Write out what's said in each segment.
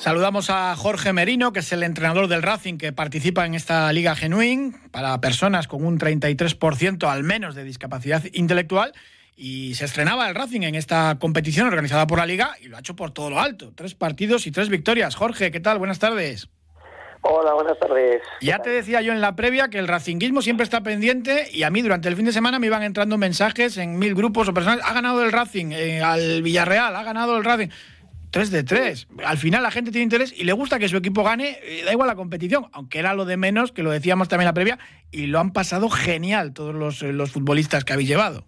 Saludamos a Jorge Merino, que es el entrenador del Racing que participa en esta Liga Genuín para personas con un 33% al menos de discapacidad intelectual. Y se estrenaba el Racing en esta competición organizada por la Liga y lo ha hecho por todo lo alto. Tres partidos y tres victorias. Jorge, ¿qué tal? Buenas tardes. Hola, buenas tardes. Ya te decía yo en la previa que el racinguismo siempre está pendiente y a mí durante el fin de semana me iban entrando mensajes en mil grupos o personas. Ha ganado el Racing eh, al Villarreal, ha ganado el Racing. 3 de 3. Al final la gente tiene interés y le gusta que su equipo gane, eh, da igual la competición, aunque era lo de menos, que lo decíamos también la previa, y lo han pasado genial todos los, eh, los futbolistas que habéis llevado.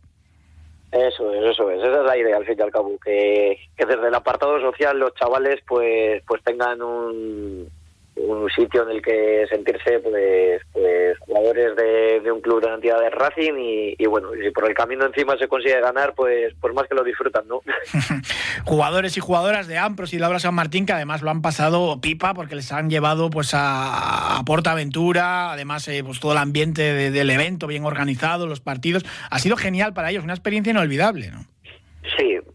Eso es, eso es, esa es la idea al fin y al cabo, que, que desde el apartado social los chavales pues, pues tengan un, un sitio en el que sentirse pues, pues jugadores de, un club de la entidad de Racing y, bueno, si por el camino encima se consigue ganar, pues, pues más que lo disfrutan, ¿no? jugadores y jugadoras de Ampros y Laura San Martín que además lo han pasado pipa porque les han llevado pues a, a Portaventura, además eh, pues todo el ambiente del evento bien organizado, los partidos, ha sido genial para ellos, una experiencia inolvidable, ¿no?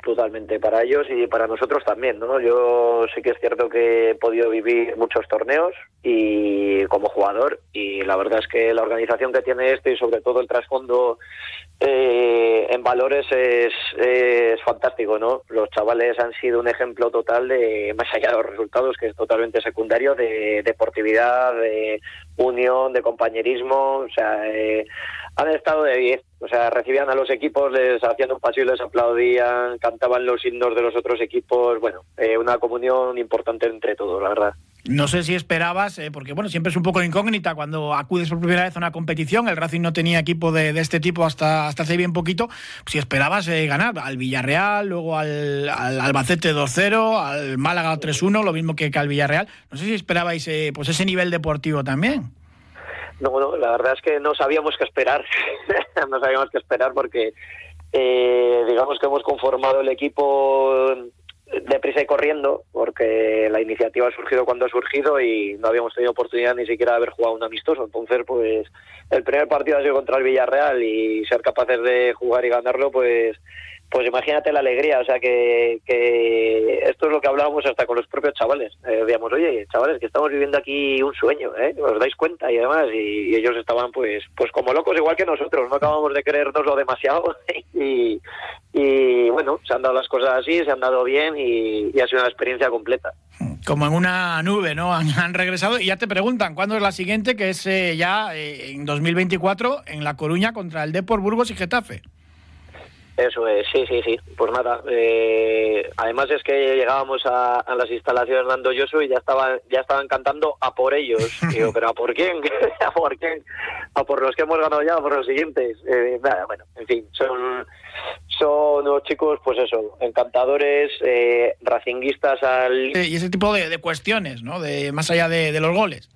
Totalmente, para ellos y para nosotros también, ¿no? Yo sí que es cierto que he podido vivir muchos torneos y como jugador y la verdad es que la organización que tiene este y sobre todo el trasfondo eh, en valores es, es fantástico, ¿no? Los chavales han sido un ejemplo total de, más allá de los resultados, que es totalmente secundario, de deportividad, de unión, de compañerismo, o sea, eh, han estado de 10. O sea, recibían a los equipos, les hacían un pasillo, les aplaudían, cantaban los himnos de los otros equipos. Bueno, eh, una comunión importante entre todos, la verdad. No sé si esperabas, eh, porque bueno, siempre es un poco incógnita cuando acudes por primera vez a una competición. El Racing no tenía equipo de, este tipo hasta, hace bien poquito. Si esperabas eh, ganar al Villarreal, luego al, Albacete 2-0, al Málaga 3-1, lo mismo que, al Villarreal. No sé si esperabais pues ese nivel deportivo también. No, no, la verdad es que no sabíamos qué esperar. no sabíamos qué esperar porque, eh, digamos que hemos conformado el equipo deprisa y corriendo, porque la iniciativa ha surgido cuando ha surgido y no habíamos tenido oportunidad ni siquiera de haber jugado un amistoso. Entonces, pues el primer partido ha sido contra el Villarreal y ser capaces de jugar y ganarlo, pues pues imagínate la alegría, o sea que, esto es lo que hablábamos hasta con los propios chavales. Eh, oye, chavales, que estamos viviendo aquí un sueño, ¿eh? ¿Os dais cuenta? Y además, y, ellos estaban pues pues como locos igual que nosotros, no acabamos de creernoslo demasiado y, y bueno, se han dado las cosas así, se han dado bien y, ha sido una experiencia completa. Como en una nube, ¿no? Han, regresado y ya te preguntan, ¿cuándo es la siguiente? Que es eh, ya eh, en 2024 en La Coruña contra el Depor Burgos y Getafe. Eso es, sí, sí, sí. Pues nada, eh, además es que llegábamos a, las instalaciones de Nando Yosu y ya estaban, ya estaban cantando a por ellos. Digo, pero ¿a por quién? ¿A por quién? ¿A por los que hemos ganado ya? ¿A por los siguientes? Eh, nada, bueno, en fin, son, son unos chicos, pues eso, encantadores, eh, racinguistas al... Y ese tipo de, cuestiones, ¿no? De, más allá de los goles.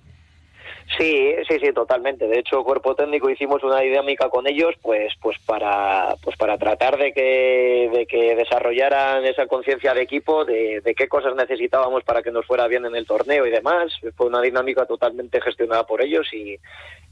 Sí, sí, sí, totalmente. De hecho, cuerpo técnico hicimos una dinámica con ellos, pues, pues para, pues para tratar de que, de que desarrollaran esa conciencia de equipo, de, de, qué cosas necesitábamos para que nos fuera bien en el torneo y demás. Fue una dinámica totalmente gestionada por ellos y,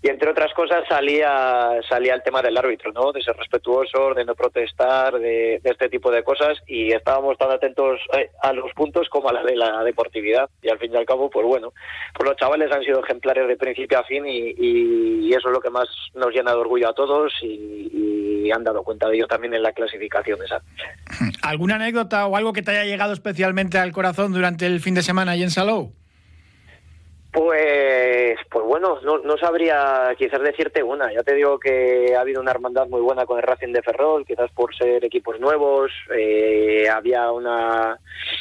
y entre otras cosas salía salía el tema del árbitro, ¿no? De ser respetuoso, de no protestar, de, este tipo de cosas y estábamos tan atentos eh, a los puntos como a la de la deportividad y al fin y al cabo, pues bueno, pues los chavales han sido ejemplares de principio a fin y, eso es lo que más nos llena de orgullo a todos y, han dado cuenta de ello también en la clasificación esa. ¿Alguna anécdota o algo que te haya llegado especialmente al corazón durante el fin de semana ahí en Salou? Pues, pues bueno, no, sabría quizás decirte una. Ya te digo que ha habido una hermandad muy buena con el Racing de Ferrol, quizás por ser equipos nuevos. Eh, había una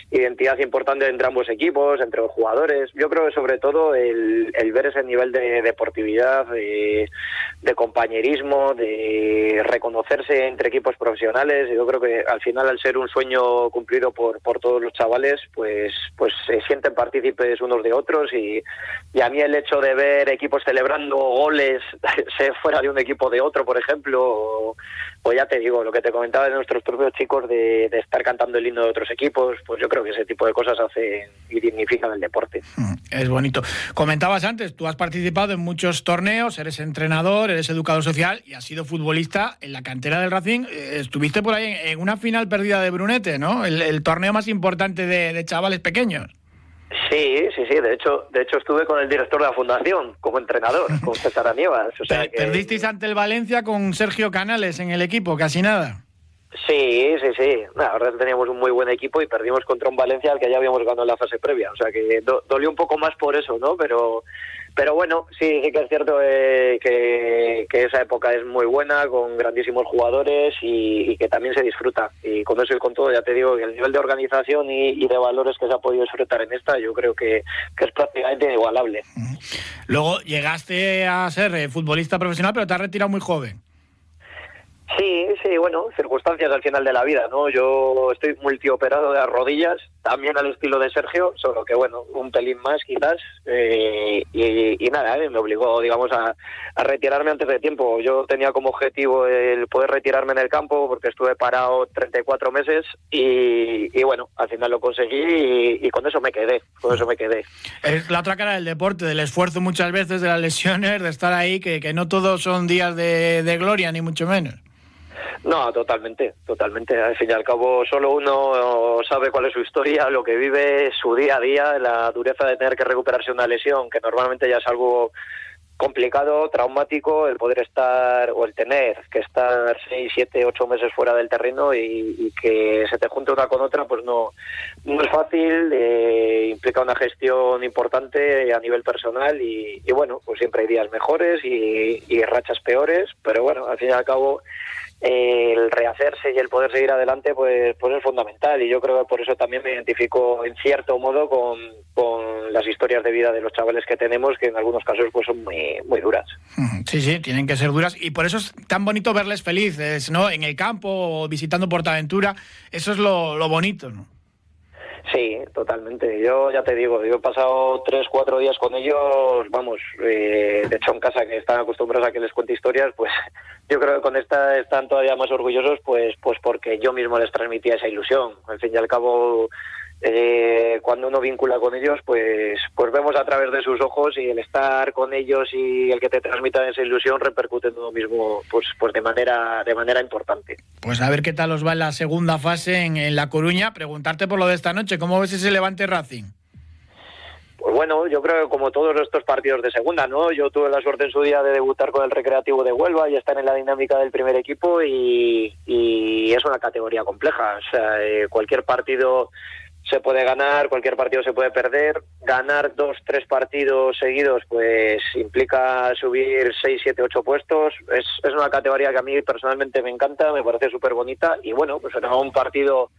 identidad importante entre ambos equipos, entre los jugadores. Yo creo que sobre todo el, el ver ese nivel de deportividad, de, de, compañerismo, de reconocerse entre equipos profesionales. Yo creo que al final, al ser un sueño cumplido por, por todos los chavales, pues, pues se sienten partícipes unos de otros y y a mí el hecho de ver equipos celebrando goles, fuera de un equipo de otro, por ejemplo, pues ya te digo, lo que te comentaba de nuestros propios chicos de, estar cantando el himno de otros equipos, pues yo creo que ese tipo de cosas hacen y dignifican el deporte. Mm, es bonito. Comentabas antes, tú has participado en muchos torneos, eres entrenador, eres educador social y has sido futbolista en la cantera del Racing. Eh, estuviste por ahí en una final perdida de Brunete, ¿no? El, torneo más importante de chavales pequeños. Sí, sí, sí. De hecho, de hecho estuve con el director de la fundación como entrenador, con César. O sea Perdisteis ante el Valencia con Sergio Canales en el equipo, casi nada. Sí, sí, sí. La verdad teníamos un muy buen equipo y perdimos contra un Valencia al que ya habíamos ganado en la fase previa. O sea que dolió un poco más por eso, ¿no? Pero, pero bueno, sí, sí que es cierto eh, que, esa época es muy buena, con grandísimos jugadores y, que también se disfruta. Y con eso y con todo, ya te digo que el nivel de organización y, de valores que se ha podido disfrutar en esta, yo creo que, que es prácticamente inigualable. Luego llegaste a ser eh, futbolista profesional, pero te has retirado muy joven. Sí, sí, bueno, circunstancias al final de la vida, ¿no? Yo estoy multioperado de las rodillas, también al estilo de Sergio, solo que, bueno, un pelín más quizás, eh, y, nada, eh, me obligó, digamos, a, retirarme antes de tiempo. Yo tenía como objetivo el poder retirarme en el campo porque estuve parado 34 meses y, bueno, al final lo conseguí y, con eso me quedé, con eso me quedé. Es la otra cara del deporte, del esfuerzo muchas veces, de las lesiones, de estar ahí, que, que no todos son días de gloria, ni mucho menos. No, totalmente, totalmente. Al fin y al cabo, solo uno sabe cuál es su historia, lo que vive, su día a día, la dureza de tener que recuperarse una lesión, que normalmente ya es algo complicado, traumático, el poder estar o el tener que estar seis, siete, ocho meses fuera del terreno y, que se te junte una con otra, pues no, no es fácil, eh, implica una gestión importante a nivel personal y, bueno, pues siempre hay días mejores y, y rachas peores, pero bueno, al fin y al cabo el rehacerse y el poder seguir adelante pues pues es fundamental. Y yo creo que por eso también me identifico en cierto modo con, con las historias de vida de los chavales que tenemos que en algunos casos pues son muy muy duras. Sí sí tienen que ser duras. Y por eso es tan bonito verles felices no en el campo o visitando Portaventura. Eso es lo, lo bonito no Sí, totalmente. Yo ya te digo, yo he pasado tres, cuatro días con ellos, vamos, eh, de hecho en casa que están acostumbrados a que les cuente historias, pues yo creo que con esta están todavía más orgullosos, pues, pues porque yo mismo les transmitía esa ilusión. Al fin y al cabo, eh, cuando uno vincula con ellos, pues, pues vemos a través de sus ojos y el estar con ellos y el que te transmita esa ilusión repercute en uno mismo, pues, pues de manera, de manera importante. Pues a ver qué tal os va en la segunda fase en, en La Coruña. Preguntarte por lo de esta noche, ¿cómo ves ese Levante Racing? Pues bueno, yo creo que como todos estos partidos de segunda, ¿no? Yo tuve la suerte en su día de debutar con el Recreativo de Huelva y estar en la dinámica del primer equipo y, y es una categoría compleja. O sea, eh, cualquier partido se puede ganar, cualquier partido se puede perder. Ganar dos, tres partidos seguidos, pues implica subir seis, siete, ocho puestos. Es, es una categoría que a mí personalmente me encanta, me parece súper bonita. Y bueno, pues será un partido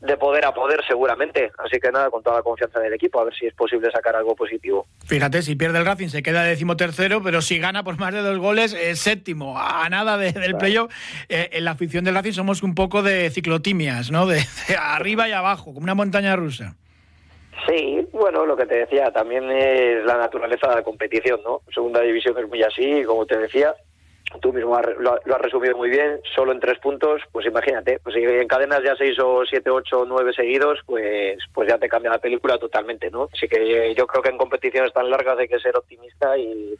de poder a poder seguramente. Así que nada, con toda la confianza del equipo, a ver si es posible sacar algo positivo. Fíjate, si pierde el Racing se queda decimotercero, pero si gana por más de dos goles, es séptimo, a nada del playoff. Eh, en la afición del Racing somos un poco de ciclotimias, ¿no? De, arriba y abajo, como una montaña rusa. Sí, bueno, lo que te decía, también es la naturaleza de la competición, ¿no? Segunda división es muy así, como te decía, tú mismo lo, has resumido muy bien, solo en tres puntos, pues imagínate, pues si encadenas ya seis o siete, ocho, nueve seguidos, pues, pues ya te cambia la película totalmente, ¿no? Así que yo creo que en competiciones tan largas hay que ser optimista y,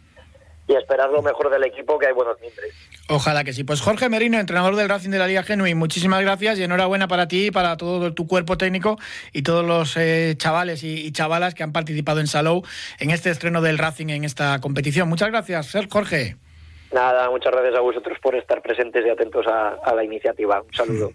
y esperar lo mejor del equipo, que hay buenos miembros. Ojalá que sí. Pues Jorge Merino, entrenador del Racing de la Liga Genuín, muchísimas gracias y enhorabuena para ti y para todo tu cuerpo técnico y todos los eh, chavales y, chavalas que han participado en Salou en este estreno del Racing en esta competición. Muchas gracias, Jorge. Nada, muchas gracias a vosotros por estar presentes y atentos a, la iniciativa. Un saludo.